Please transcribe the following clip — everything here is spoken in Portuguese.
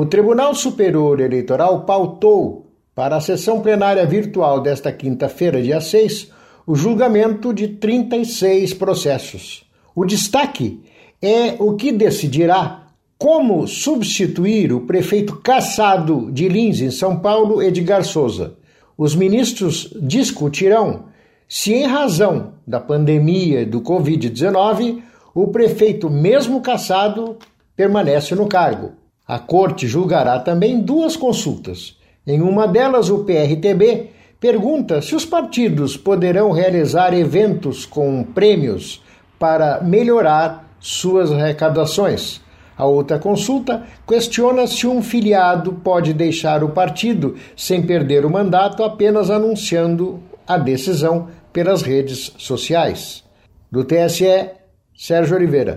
O Tribunal Superior Eleitoral pautou para a sessão plenária virtual desta quinta-feira, dia 6, o julgamento de 36 processos. O destaque é o que decidirá como substituir o prefeito caçado de Lins, em São Paulo, Edgar Souza. Os ministros discutirão se, em razão da pandemia do Covid-19, o prefeito, mesmo caçado, permanece no cargo. A corte julgará também duas consultas. Em uma delas, o PRTB pergunta se os partidos poderão realizar eventos com prêmios para melhorar suas arrecadações. A outra consulta questiona se um filiado pode deixar o partido sem perder o mandato apenas anunciando a decisão pelas redes sociais. Do TSE, Sérgio Oliveira.